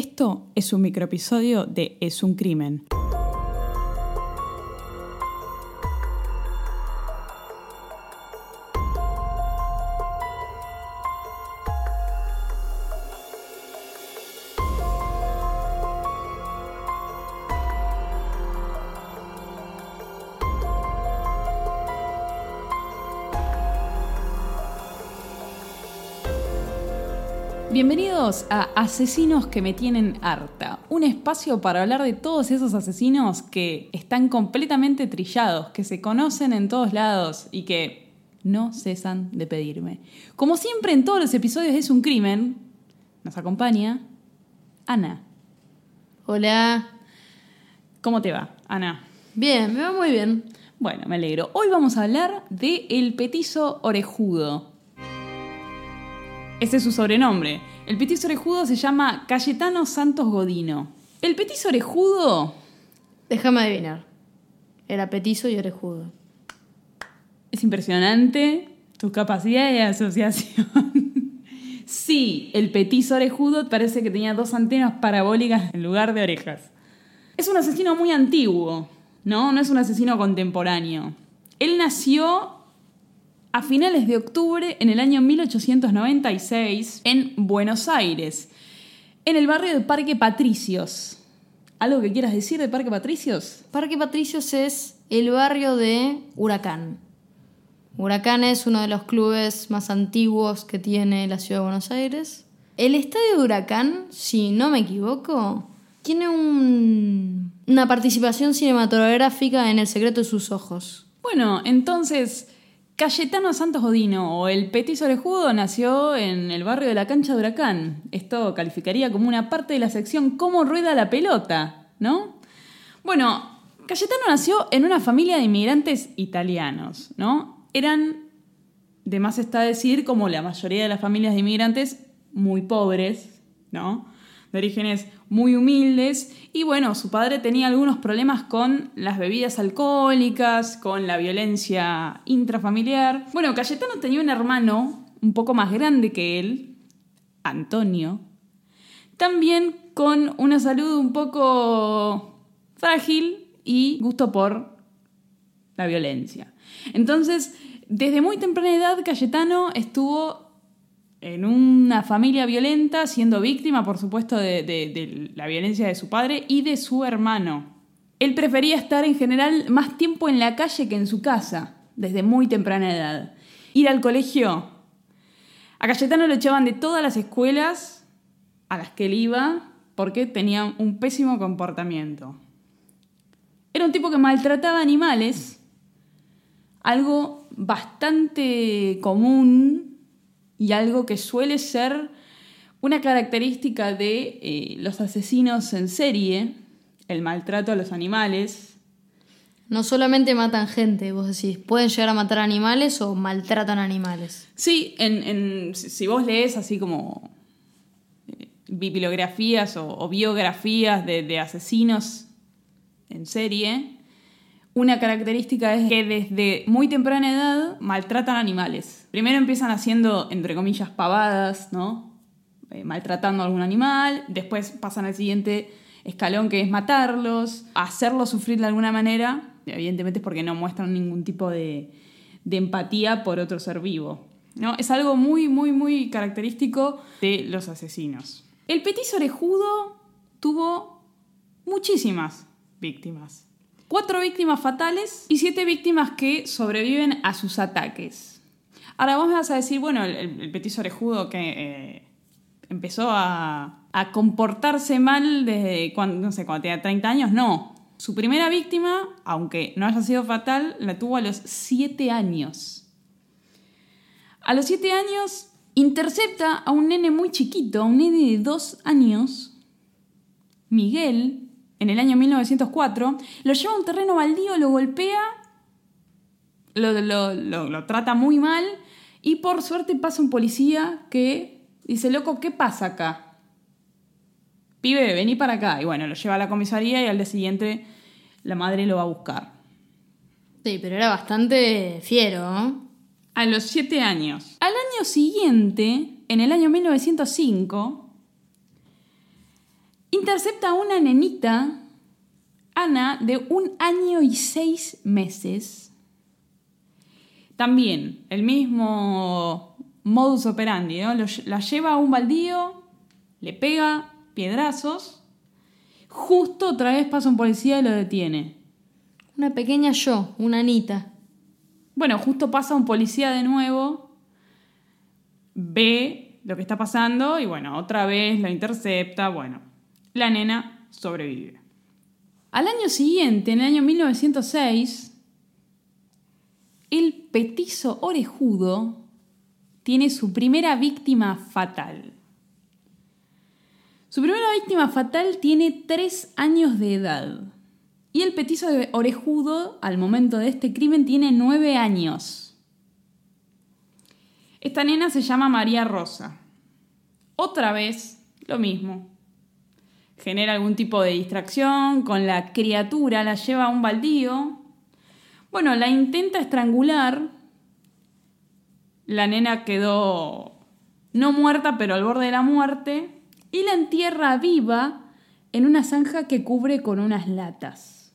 Esto es un microepisodio de Es un crimen. Bienvenidos a Asesinos que me tienen harta, un espacio para hablar de todos esos asesinos que están completamente trillados, que se conocen en todos lados y que no cesan de pedirme. Como siempre en todos los episodios es un crimen, nos acompaña Ana. Hola. ¿Cómo te va, Ana? Bien, me va muy bien. Bueno, me alegro. Hoy vamos a hablar de El Petizo Orejudo. Ese es su sobrenombre. El petiso orejudo se llama Cayetano Santos Godino. El petiso orejudo Déjame adivinar. Era petizo y orejudo. es impresionante tu capacidad de asociación. sí, el petiso orejudo parece que tenía dos antenas parabólicas en lugar de orejas. Es un asesino muy antiguo, ¿no? No es un asesino contemporáneo. Él nació a finales de octubre en el año 1896 en Buenos Aires, en el barrio de Parque Patricios. ¿Algo que quieras decir de Parque Patricios? Parque Patricios es el barrio de Huracán. Huracán es uno de los clubes más antiguos que tiene la ciudad de Buenos Aires. El estadio de Huracán, si no me equivoco, tiene un- una participación cinematográfica en El secreto de sus ojos. Bueno, entonces, Cayetano Santos Godino o el Petiso Orejudo nació en el barrio de la cancha de Huracán. Esto calificaría como una parte de la sección Cómo rueda la pelota, ¿no? Bueno, Cayetano nació en una familia de inmigrantes italianos, ¿no? Eran, de más está decir, como la mayoría de las familias de inmigrantes, muy pobres, ¿no? De orígenes muy humildes. Y bueno, su padre tenía algunos problemas con las bebidas alcohólicas, con la violencia intrafamiliar. Bueno, Cayetano tenía un hermano un poco más grande que él, Antonio, también con una salud un poco frágil y gusto por la violencia. Entonces, desde muy temprana edad, Cayetano estuvo en una familia violenta, siendo víctima, por supuesto, de, la violencia de su padre y de su hermano. Él prefería estar en general más tiempo en la calle que en su casa, desde muy temprana edad. Ir al colegio. A Cayetano lo echaban de todas las escuelas a las que él iba porque tenía un pésimo comportamiento. Era un tipo que maltrataba animales, algo bastante común y algo que suele ser una característica de eh, los asesinos en serie, el maltrato a los animales. No solamente matan gente, vos decís, pueden llegar a matar animales o maltratan animales. Sí, en, en- si vos lees así como eh, bibliografías o, o biografías de, de asesinos en serie, una característica es que desde muy temprana edad maltratan animales. Primero empiezan haciendo, entre comillas, pavadas, ¿no? Eh, maltratando a algún animal, después pasan al siguiente escalón que es matarlos, hacerlos sufrir de alguna manera, evidentemente es porque no muestran ningún tipo de, empatía por otro ser vivo. ¿no? Es algo muy, muy, muy característico de los asesinos. El petiso orejudo tuvo muchísimas víctimas. Cuatro víctimas fatales y siete víctimas que sobreviven a sus ataques. Ahora vos me vas a decir, bueno, el, el- petiso orejudo que eh, empezó a, a comportarse mal desde cuando, no sé, cuando tenía 30 años, no. Su primera víctima, aunque no haya sido fatal, la tuvo a los 7 años. A los 7 años intercepta a un nene muy chiquito, a un nene de 2 años, Miguel, en el año 1904, lo lleva a un terreno baldío, lo golpea, lo, lo- lo- lo trata muy mal y por suerte pasa un policía que dice, loco, ¿qué pasa acá? Pibe, vení para acá. Y bueno, lo lleva a la comisaría y al día siguiente la madre lo va a buscar. Sí, pero era bastante fiero. A los 7 años. Al año siguiente, en el año 1905, intercepta a una nenita, Ana, de un año y seis meses. También el mismo modus operandi, ¿no? la lleva a un baldío, le pega piedrazos, justo otra vez pasa un policía y lo detiene. Una pequeña yo, una Anita. Bueno, justo pasa un policía de nuevo, ve lo que está pasando y bueno, otra vez lo intercepta, bueno, la nena sobrevive. Al año siguiente, en el año 1906, el petizo orejudo tiene su primera víctima fatal. Su primera víctima fatal tiene tres años de edad. Y el petizo orejudo, al momento de este crimen, tiene nueve años. Esta nena se llama María Rosa. Otra vez, lo mismo. Genera algún tipo de distracción con la criatura, la lleva a un baldío. Bueno, la intenta estrangular. La nena quedó no muerta, pero al borde de la muerte. Y la entierra viva en una zanja que cubre con unas latas.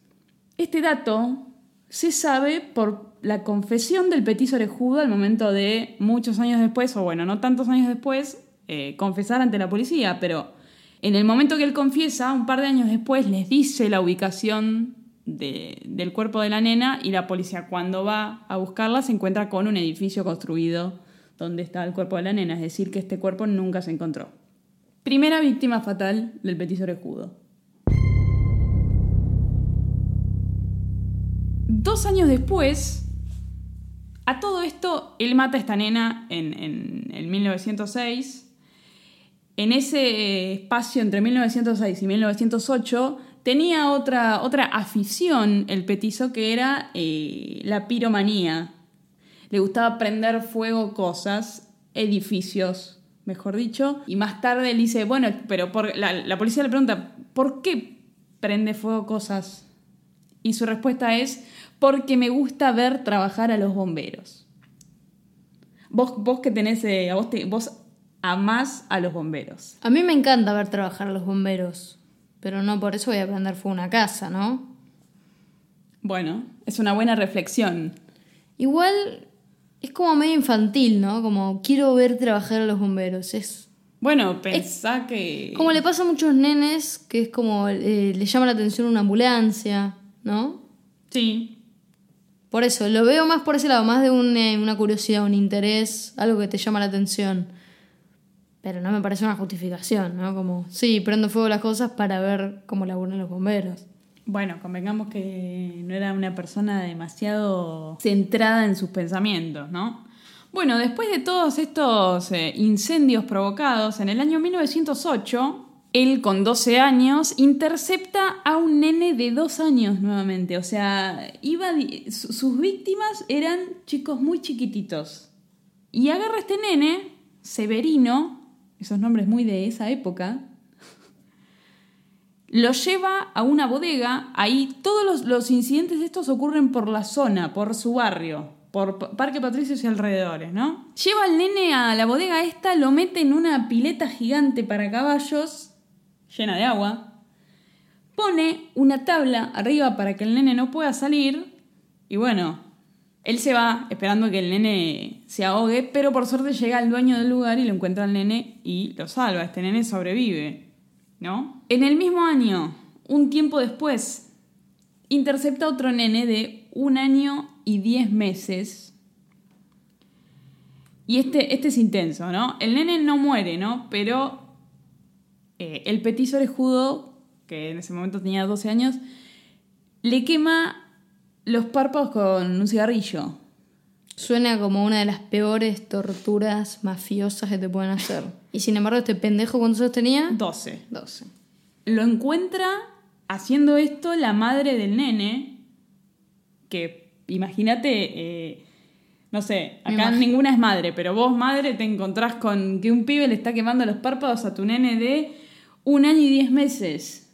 Este dato se sabe por la confesión del petiso orejudo al momento de muchos años después, o bueno, no tantos años después, eh, confesar ante la policía, pero en el momento que él confiesa, un par de años después, les dice la ubicación del cuerpo de la nena y la policía cuando va a buscarla se encuentra con un edificio construido donde está el cuerpo de la nena, es decir, que este cuerpo nunca se encontró. Primera víctima fatal del petiso orejudo. Dos años después, a todo esto, él mata a esta nena en, en, 1906. En ese espacio entre 1906 y 1908 tenía otra, otra afición el petizo que era eh, la piromanía. Le gustaba prender fuego cosas, edificios, mejor dicho. Y más tarde él dice, bueno, pero la, policía le pregunta, ¿por qué prende fuego cosas? Y su respuesta es, porque me gusta ver trabajar a los bomberos. Vos, vos que tenés, eh, a vos, vos amás a los bomberos. A mí me encanta ver trabajar a los bomberos, pero no por eso voy a prender fuego una casa, ¿no? Bueno, es una buena reflexión. Igual es como medio infantil, ¿no? Como quiero ver trabajar a los bomberos. Es. Bueno, pensá que. Como le pasa a muchos nenes, que es como eh, le llama la atención una ambulancia. ¿no? Sí. Por eso, lo veo más por ese lado, más de eh, una curiosidad, un interés, algo que te llama la atención. Pero no me parece una justificación, ¿no? Como, sí, prendo fuego las cosas para ver cómo laburan los bomberos. Bueno, convengamos que no era una persona demasiado centrada en sus pensamientos, ¿no? Bueno, después de todos estos eh, incendios provocados, en el año 1908 él con 12 años intercepta a un nene de 2 años nuevamente. O sea, iba, sus víctimas eran chicos muy chiquititos. Y agarra a este nene, Severino, esos nombres muy de esa época, lo lleva a una bodega. Ahí todos los, los, incidentes de estos ocurren por la zona, por su barrio, por Parque Patricios y alrededores, ¿no? Lleva al nene a la bodega esta, lo mete en una pileta gigante para caballos llena de agua, pone una tabla arriba para que el nene no pueda salir y bueno, él se va esperando que el nene se ahogue, pero por suerte llega al dueño del lugar y lo encuentra al nene y lo salva. Este nene sobrevive, ¿no? En el mismo año, un tiempo después, intercepta otro nene de un año y diez meses. Y este, este es intenso, ¿no? El nene no muere, ¿no? Pero eh, el petiso orejudo, que en ese momento tenía 12 años, le quema los párpados con un cigarrillo. Suena como una de las peores torturas mafiosas que te pueden hacer. Y sin embargo, este pendejo, ¿cuántos años tenía? 12. 12. Lo encuentra haciendo esto la madre del nene, que imagínate, eh, no sé, acá ninguna es madre, pero vos madre te encontrás con que un pibe le está quemando los párpados a tu nene de un año y diez meses.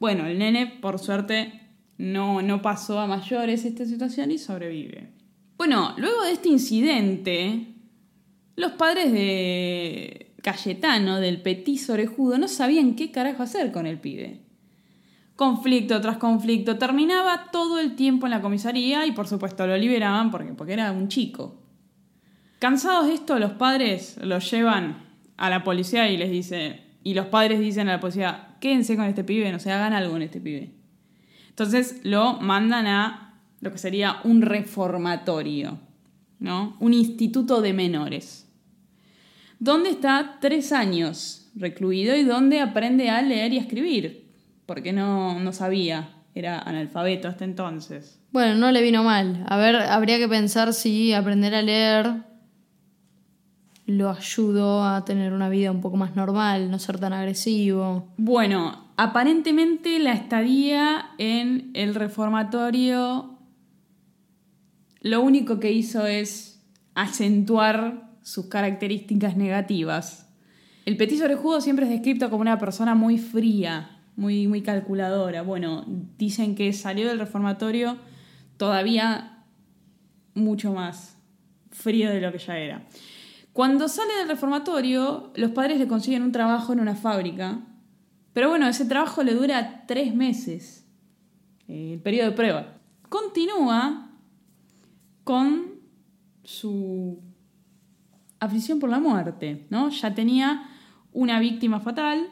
Bueno, el nene, por suerte, no, no pasó a mayores esta situación y sobrevive. Bueno, luego de este incidente, los padres de Cayetano del Petit Orejudo no sabían qué carajo hacer con el pibe. Conflicto tras conflicto, terminaba todo el tiempo en la comisaría y por supuesto lo liberaban porque, porque era un chico. Cansados de esto, los padres lo llevan a la policía y les dicen, y los padres dicen a la policía, quédense con este pibe, no se hagan algo con este pibe. Entonces lo mandan a lo que sería un reformatorio, ¿no? Un instituto de menores. Donde está tres años recluido y donde aprende a leer y a escribir, porque no, no sabía, era analfabeto hasta entonces. Bueno, no le vino mal. A ver, habría que pensar si aprender a leer lo ayudó a tener una vida un poco más normal, no ser tan agresivo. Bueno, aparentemente la estadía en el reformatorio lo único que hizo es acentuar sus características negativas. El petiso orejudo siempre es descrito como una persona muy fría, muy, muy calculadora. Bueno, dicen que salió del reformatorio todavía mucho más frío de lo que ya era. Cuando sale del reformatorio, los padres le consiguen un trabajo en una fábrica, pero bueno, ese trabajo le dura tres meses, eh, el periodo de prueba. Continúa con su aflicción por la muerte, ¿no? Ya tenía una víctima fatal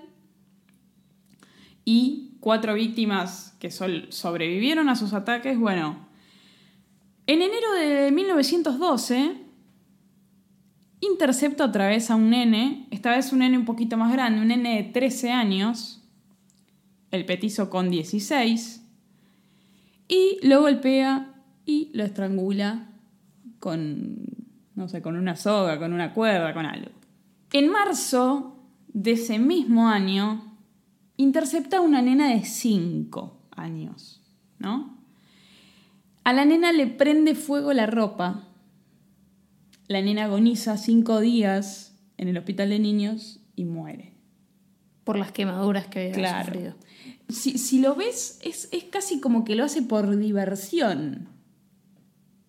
y cuatro víctimas que sobrevivieron a sus ataques. Bueno, en enero de 1912 intercepta otra vez a un nene, esta vez un nene un poquito más grande, un nene de 13 años, el petizo con 16, y lo golpea y lo estrangula con, no sé, con una soga, con una cuerda, con algo. En marzo de ese mismo año, intercepta a una nena de 5 años, ¿no? A la nena le prende fuego la ropa la nena agoniza cinco días en el hospital de niños y muere. Por las quemaduras que había Claro. sufrido. Si, si lo ves, es, es casi como que lo hace por diversión.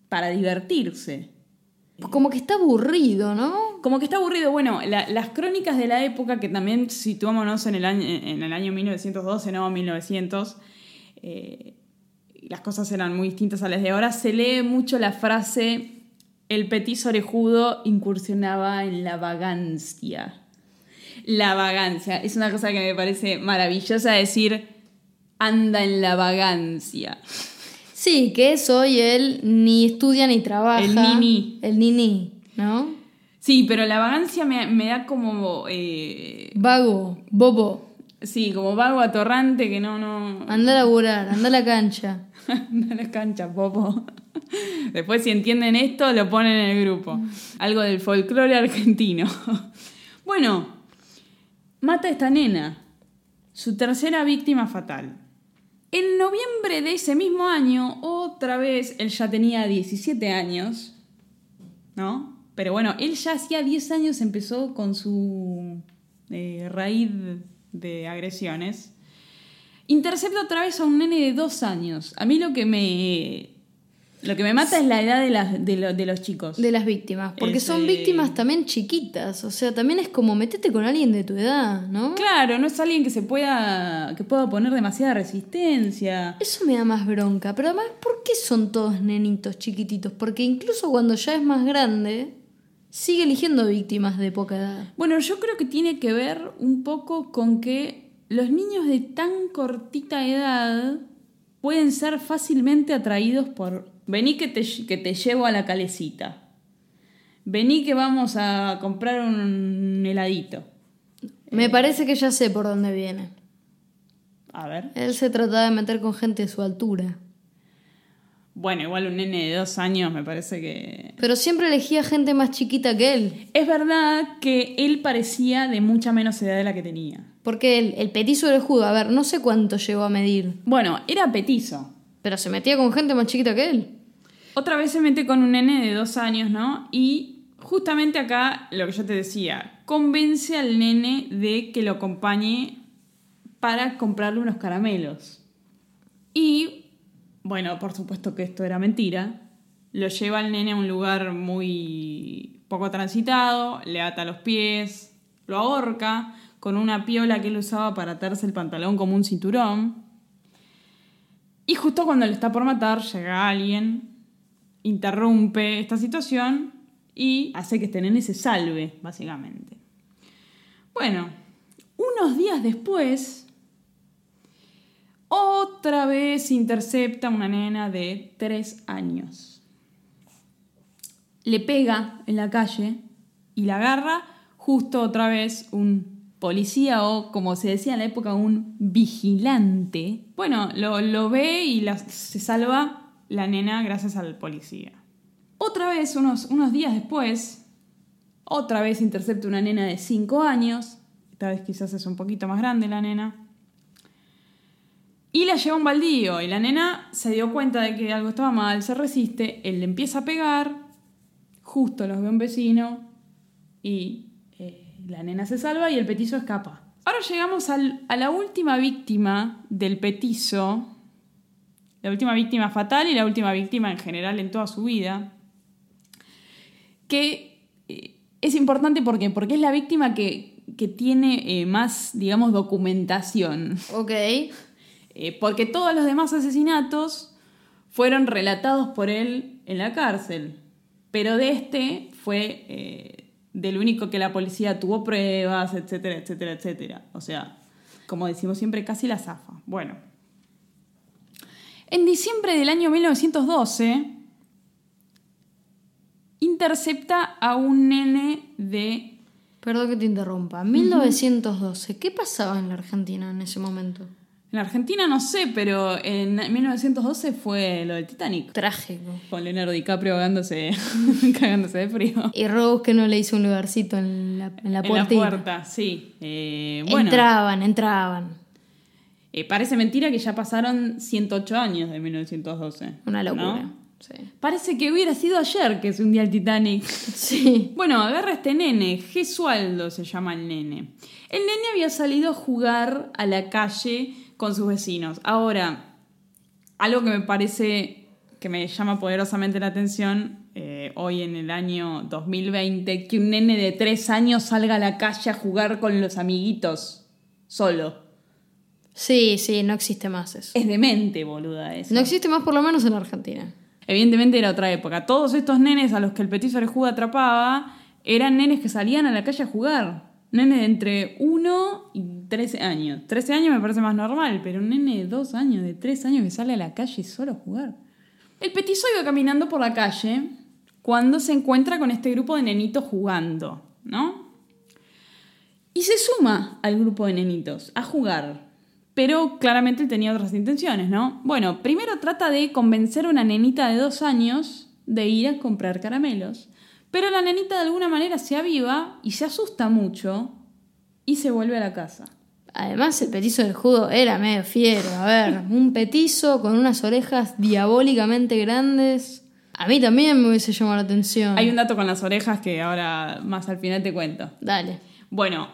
Para divertirse. Como que está aburrido, ¿no? Como que está aburrido. Bueno, la- las crónicas de la época, que también situámonos en el año, en el año 1912, no 1900, eh, las cosas eran muy distintas a las de ahora, se lee mucho la frase el petit orejudo incursionaba en la vagancia. La vagancia. Es una cosa que me parece maravillosa decir anda en la vagancia. Sí, que es hoy él ni estudia ni trabaja. El nini. El nini, ¿no? Sí, pero la vagancia me, me da como... eh, Vago, bobo. sí, como vago atorrante que no... no Anda a laburar, anda a la cancha. Anda a la cancha, popo. Después, si entienden esto, lo ponen en el grupo. Algo del folclore argentino. Bueno, mata a esta nena, su tercera víctima fatal. En noviembre de ese mismo año, otra vez, él ya tenía 17 años, ¿no? Pero bueno, él ya hacía 10 años empezó con su eh, raíz de agresiones. Intercepta otra vez a un nene de dos años. A mí lo que me. Lo que me mata es la edad de, las, de, lo- de los chicos. De las víctimas. Porque son víctimas también chiquitas. O sea, también es como metete con alguien de tu edad, ¿no? Claro, no es alguien que se pueda. que pueda poner demasiada resistencia. Eso me da más bronca. Pero además, ¿por qué son todos nenitos chiquititos? Porque incluso cuando ya es más grande, sigue eligiendo víctimas de poca edad. Bueno, yo creo que tiene que ver un poco con que los niños de tan cortita edad pueden ser fácilmente atraídos por. Vení que te, que te llevo a la calecita. Vení que vamos a comprar un heladito. Me parece que ya sé por dónde viene. A ver. Él se trataba de meter con gente de su altura. Bueno, igual un nene de dos años me parece que... Pero siempre elegía gente más chiquita que él. Es verdad que él parecía de mucha menos edad de la que tenía. Porque él, el petizo orejudo, a ver, no sé cuánto llegó a medir. Bueno, era petizo. Pero se metía con gente más chiquita que él. Otra vez se mete con un nene de dos años, ¿no? Y justamente acá, lo que yo te decía, convence al nene de que lo acompañe para comprarle unos caramelos. Y, bueno, por supuesto que esto era mentira. Lo lleva al nene a un lugar muy poco transitado, le ata los pies, lo ahorca con una piola que él usaba para atarse el pantalón como un cinturón. Y justo cuando le está por matar, llega alguien, interrumpe esta situación y hace que este nene se salve, básicamente. Bueno, unos días después, otra vez intercepta una nena de tres años. Le pega en la calle y la agarra justo otra vez un policía o, como se decía en la época, un vigilante. Bueno, lo, ve y se salva la nena gracias al policía. Otra vez, unos, unos días después, otra vez intercepta una nena de 5 años. Esta vez quizás es un poquito más grande la nena. Y la lleva un baldío. Y la nena se dio cuenta de que algo estaba mal, se resiste. Él le empieza a pegar. Justo los ve un vecino. Y la nena se salva y el petizo escapa. Ahora llegamos a la última víctima del petizo, la última víctima fatal y la última víctima en general en toda su vida, que eh, es importante porque, porque es la víctima que, tiene eh, más, digamos, documentación. Ok. Eh, porque todos los demás asesinatos fueron relatados por él en la cárcel, pero de este fue del único que la policía tuvo pruebas, etcétera, etcétera, etcétera. O sea, como decimos siempre, casi la zafa. Bueno. En diciembre del año 1912, intercepta a un nene de... Perdón que te interrumpa. 1912, ¿qué pasaba en la Argentina en ese momento? En Argentina no sé, pero en 1912 fue lo del Titanic. Trágico. Con Leonardo DiCaprio cagándose, cagándose de frío. Y Rose que no le hizo un lugarcito en la, en la puerta. En la puerta, sí. Eh, entraban, entraban. Eh, parece mentira que ya pasaron 108 años de 1912. Una locura. Sí. Parece que hubiera sido ayer que es un día el Titanic. Sí. Bueno, agarra este nene, Gesualdo se llama el nene. El nene había salido a jugar a la calle con sus vecinos. Ahora, algo que me parece que me llama poderosamente la atención eh, hoy en el año 2020, que un nene de tres años salga a la calle a jugar con los amiguitos solo. Sí, sí, no existe más eso. Es demente, boluda, eso. No existe más por lo menos en Argentina. Evidentemente era otra época. Todos estos nenes a los que el petiso Orejuda atrapaba eran nenes que salían a la calle a jugar. Nene de entre 1 y 13 años. 13 años me parece más normal, pero un nene de 2 años, de 3 años que sale a la calle solo a jugar. El petizo iba caminando por la calle cuando se encuentra con este grupo de nenitos jugando, ¿no? Y se suma al grupo de nenitos a jugar. Pero claramente tenía otras intenciones, ¿no? Bueno, primero trata de convencer a una nenita de 2 años de ir a comprar caramelos. Pero la nenita de alguna manera se aviva y se asusta mucho y se vuelve a la casa. Además, el petizo del judo era medio fiero. A ver, un petizo con unas orejas diabólicamente grandes. A mí también me hubiese llamado la atención. Hay un dato con las orejas que ahora más al final te cuento. Dale. Bueno,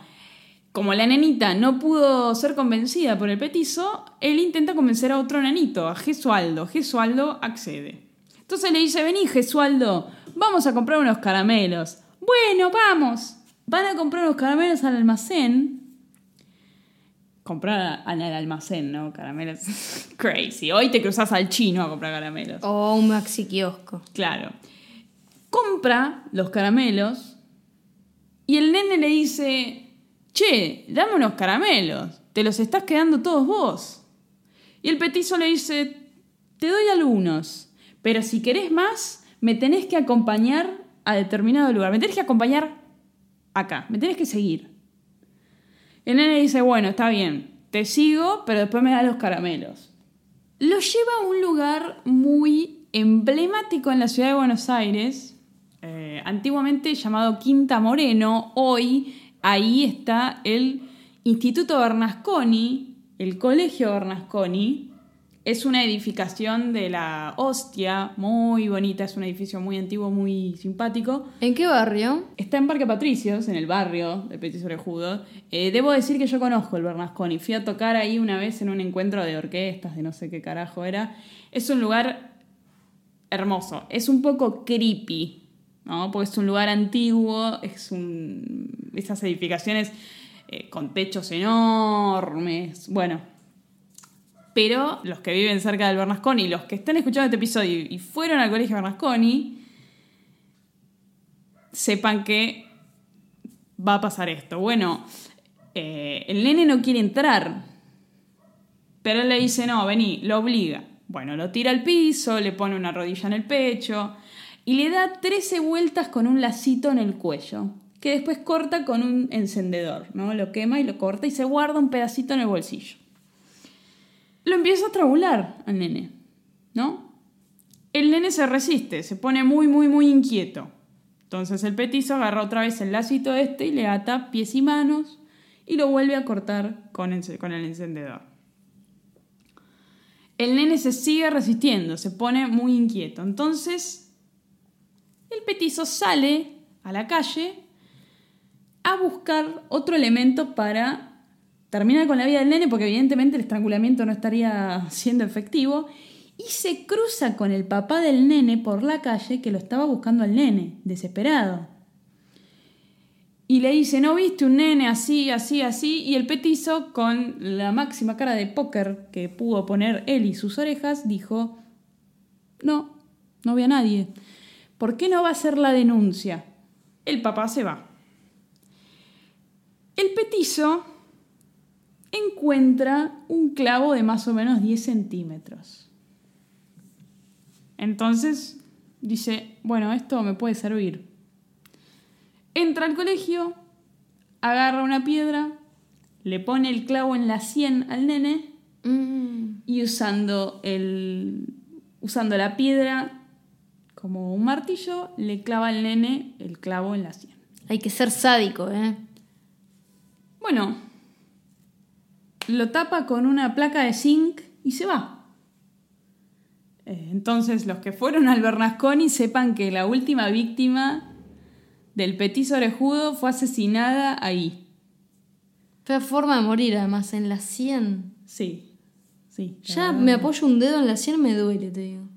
como la nenita no pudo ser convencida por el petizo, él intenta convencer a otro nenito, a Gesualdo. Gesualdo accede. Entonces le dice, vení Gesualdo, vamos a comprar unos caramelos. Bueno, vamos. Van a comprar unos caramelos al almacén. Comprar el almacén, ¿no? Caramelos. Crazy. Hoy te cruzas al chino a comprar caramelos. O un maxi kiosco. Claro. Compra los caramelos y el nene le dice, che, dame unos caramelos. Te los estás quedando todos vos. Y el petizo le dice, te doy algunos, pero si querés más, me tenés que acompañar a determinado lugar, me tenés que acompañar acá, me tenés que seguir. El nene dice, bueno, está bien, te sigo, pero después me da los caramelos. Lo lleva a un lugar muy emblemático en la ciudad de Buenos Aires, eh, antiguamente llamado Quinta Moreno, hoy ahí está el Instituto Bernasconi, el Colegio Bernasconi, es una edificación de la hostia, muy bonita, es un edificio muy antiguo, muy simpático. ¿En qué barrio? Está en Parque Patricios, en el barrio de Petit Orejudo. Eh, debo decir que yo conozco el Bernasconi. Fui a tocar ahí una vez en un encuentro de orquestas, de no sé qué carajo era. Es un lugar hermoso. Es un poco creepy, ¿no? Porque es un lugar antiguo, es un, esas edificaciones eh, con techos enormes, bueno. Pero los que viven cerca del Bernasconi, los que están escuchando este episodio y fueron al colegio Bernasconi, sepan que va a pasar esto. Bueno, eh, el nene no quiere entrar, pero él le dice, no, vení, lo obliga. Bueno, lo tira al piso, le pone una rodilla en el pecho y le da 13 vueltas con un lacito en el cuello, que después corta con un encendedor, ¿no? Lo quema y lo corta y se guarda un pedacito en el bolsillo. Lo empieza a trabular al nene, ¿no? El nene se resiste, se pone muy, muy, muy inquieto. Entonces el petizo agarra otra vez el lacito este y le ata pies y manos y lo vuelve a cortar con el, con el encendedor. El nene se sigue resistiendo, se pone muy inquieto. Entonces el petizo sale a la calle a buscar otro elemento para terminar con la vida del nene, porque evidentemente el estrangulamiento no estaría siendo efectivo, y se cruza con el papá del nene por la calle que lo estaba buscando al nene, desesperado. Y le dice, ¿no viste un nene así, así, así? Y el petizo, con la máxima cara de póker que pudo poner él y sus orejas, dijo, no, no vi a nadie. ¿Por qué no va a hacer la denuncia? El papá se va. El petizo encuentra un clavo de más o menos 10 centímetros. Entonces dice, bueno, esto me puede servir. Entra al colegio, agarra una piedra, le pone el clavo en la sien al nene mm. y usando, el, usando la piedra como un martillo, le clava al nene el clavo en la sien. Hay que ser sádico, ¿eh? Bueno, lo tapa con una placa de zinc y se va. Eh, entonces, los que fueron al Bernasconi sepan que la última víctima del petiso orejudo fue asesinada ahí. Fue forma de morir, además, en la 100. Sí, sí. Ya me apoyo un dedo en la 100, me duele, te digo.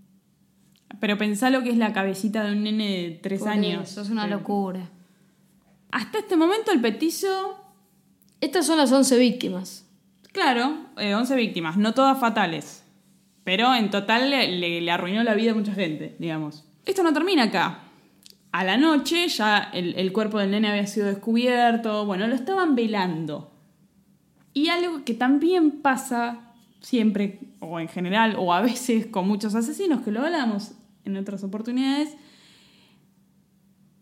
Pero pensá lo que es la cabecita de un nene de tres años. Eso es una locura. Hasta este momento el petizo... Estas son las 11 víctimas. Claro, 11 eh, víctimas, no todas fatales. Pero en total le, arruinó la vida a mucha gente, digamos. Esto no termina acá. A la noche ya el, cuerpo del nene había sido descubierto, bueno, lo estaban velando. Y algo que también pasa siempre, o en general, o a veces con muchos asesinos, que lo hablamos en otras oportunidades,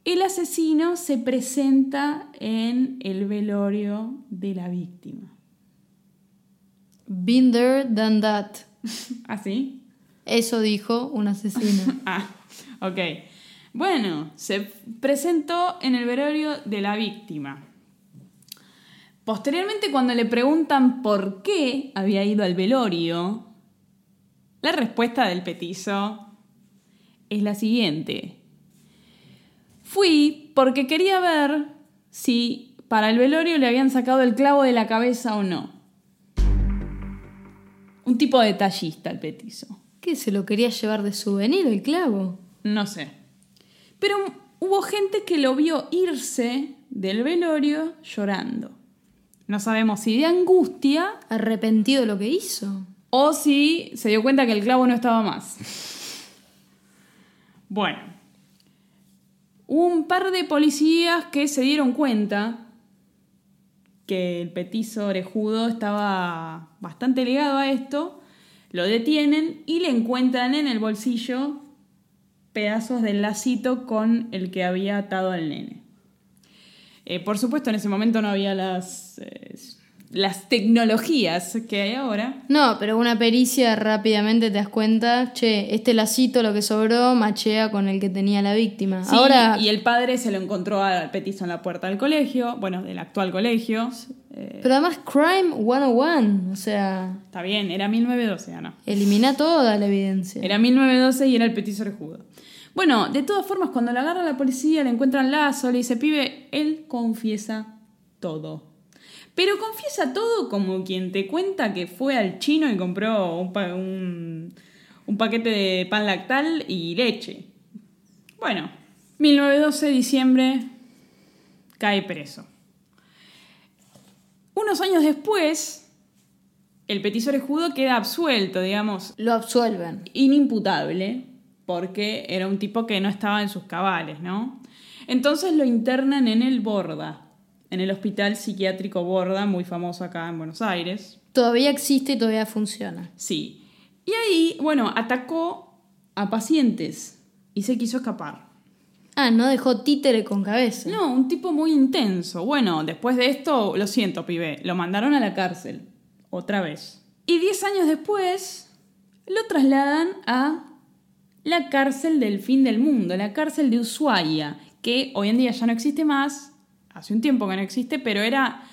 el asesino se presenta en el velorio de la víctima. Been there, done that. ¿Así? ¿Ah, Eso dijo un asesino. ah, ok. Bueno, se presentó en el velorio de la víctima. Posteriormente, cuando le preguntan por qué había ido al velorio, la respuesta del petizo es la siguiente. Fui porque quería ver si para el velorio le habían sacado el clavo de la cabeza o no. Un tipo detallista el petizo. ¿Qué? ¿Se lo quería llevar de souvenir el clavo? No sé. Pero hubo gente que lo vio irse del velorio llorando. No sabemos si de angustia. Arrepentido de lo que hizo. O si se dio cuenta que el clavo no estaba más. Bueno. Un par de policías que se dieron cuenta que el petizo orejudo estaba bastante ligado a esto, lo detienen y le encuentran en el bolsillo pedazos del lacito con el que había atado al nene. Eh, por supuesto, en ese momento no había las eh, las tecnologías que hay ahora. No, pero una pericia rápidamente te das cuenta, che, este lacito, lo que sobró, machea con el que tenía la víctima. ahora... Y el padre se lo encontró al petizo en la puerta del colegio, bueno, del actual colegio. Eh, pero además, Crime 101, o sea... Está bien, era 1912, Ana. Elimina toda la evidencia. Era 1912 y era el petizo rejudo. Bueno, de todas formas, cuando le agarra la policía, le encuentran lazo, le dice, pibe, él confiesa todo. Pero confiesa todo como quien te cuenta que fue al chino y compró un, paquete de pan lactal y leche. Bueno, 1912, diciembre, cae preso. Unos años después, el petiso orejudo queda absuelto, digamos, Lo absuelven. inimputable, porque era un tipo que no estaba en sus cabales, ¿no? Entonces lo internan en el Borda, en el hospital psiquiátrico Borda, muy famoso acá en Buenos Aires. Todavía existe y todavía funciona. Sí. Y ahí, bueno, atacó a pacientes y se quiso escapar. Ah, no dejó títere con cabeza. No, un tipo muy intenso. Bueno, después de esto, lo siento, pibe, lo mandaron a la cárcel. Otra vez. Y 10 años después, lo trasladan a la cárcel del fin del mundo, la cárcel de Ushuaia, que hoy en día ya no existe más, hace un tiempo que no existe, pero era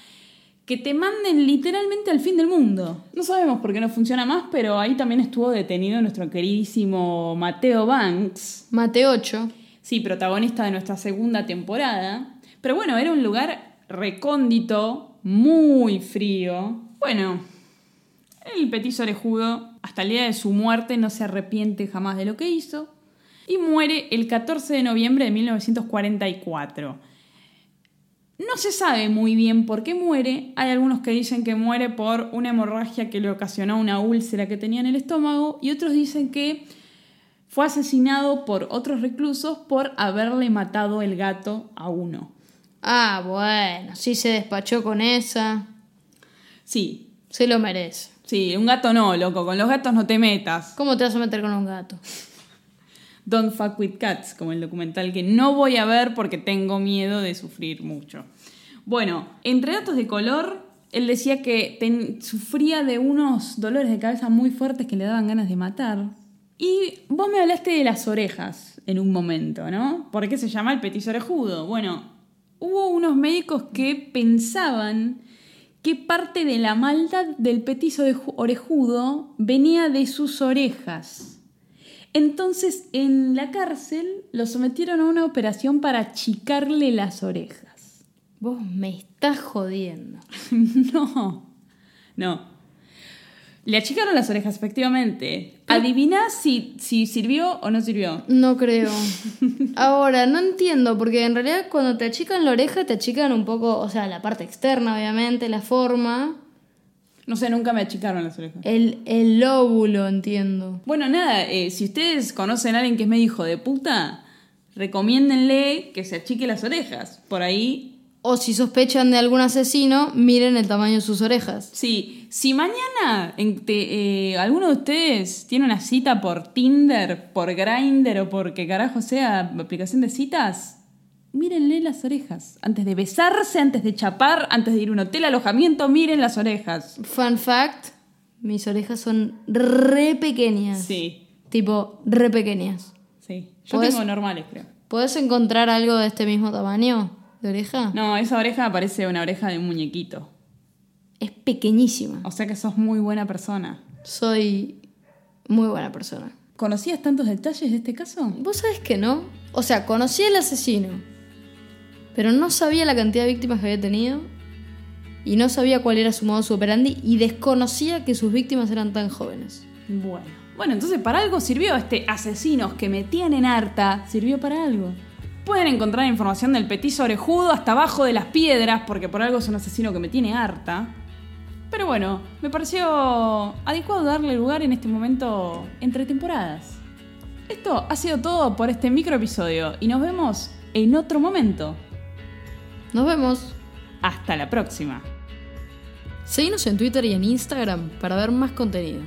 que te manden literalmente al fin del mundo. No sabemos por qué no funciona más, pero ahí también estuvo detenido nuestro queridísimo Mateo Banks, Mate 8. Sí, protagonista de nuestra segunda temporada. Pero bueno, era un lugar recóndito, muy frío. Bueno, el petiso orejudo, hasta el día de su muerte, no se arrepiente jamás de lo que hizo. Y muere el 14 de noviembre de 1944. No se sabe muy bien por qué muere. Hay algunos que dicen que muere por una hemorragia que le ocasionó una úlcera que tenía en el estómago y otros dicen que fue asesinado por otros reclusos por haberle matado el gato a uno. Ah, bueno, sí se despachó con esa. Sí, Se lo merece. sí, un gato no, loco, con los gatos no te metas. ¿Cómo te vas a meter con un gato? Don't fuck with cats, como el documental que no voy a ver porque tengo miedo de sufrir mucho. Bueno, entre datos de color, él decía que ten- sufría de unos dolores de cabeza muy fuertes que le daban ganas de matar. Y vos me hablaste de las orejas en un momento, ¿no? ¿Por qué se llama el petiso orejudo? Bueno, hubo unos médicos que pensaban que parte de la maldad del petiso oreju- orejudo venía de sus orejas. Entonces, en la cárcel lo sometieron a una operación para achicarle las orejas. Vos me estás jodiendo. no, no. Le achicaron las orejas, efectivamente. Adiviná si, si sirvió o no sirvió. No creo. Ahora, no entiendo, porque en realidad cuando te achican la oreja, te achican un poco, o sea, la parte externa, obviamente, la forma, No sé, nunca me achicaron las orejas. el, el lóbulo, entiendo. Bueno, nada, eh, si ustedes conocen a alguien que es medio hijo de puta, recomiéndenle que se achique las orejas. Por ahí O si sospechan de algún asesino, miren el tamaño de sus orejas. Sí, si mañana en- te- eh, alguno de ustedes tiene una cita por Tinder, por Grindr o por que carajo sea aplicación de citas, mírenle las orejas. Antes de besarse, antes de chapar, antes de ir a un hotel alojamiento, miren las orejas. Fun fact, mis orejas son re pequeñas. Sí, Tipo, re pequeñas. sí. Yo ¿Podés- tengo normales, creo. ¿Puedes encontrar algo de este mismo tamaño de oreja? No, esa oreja parece una oreja de un muñequito. Es pequeñísima. O sea que sos muy buena persona. Soy muy buena persona. ¿Conocías tantos detalles de este caso? ¿Vos sabés que no? O sea, conocí al asesino, pero no sabía la cantidad de víctimas que había tenido y no sabía cuál era su modo operandi y desconocía que sus víctimas eran tan jóvenes. Bueno. Bueno, entonces para algo sirvió este asesinos que me tienen harta. Sirvió para algo. Pueden encontrar información del petiso orejudo hasta abajo de las piedras, porque por algo es un asesino que me tiene harta. Pero bueno, me pareció adecuado darle lugar en este momento entre temporadas. Esto ha sido todo por este micro episodio y nos vemos en otro momento. Nos vemos. Hasta la próxima. Seguinos en Twitter y en Instagram para ver más contenido.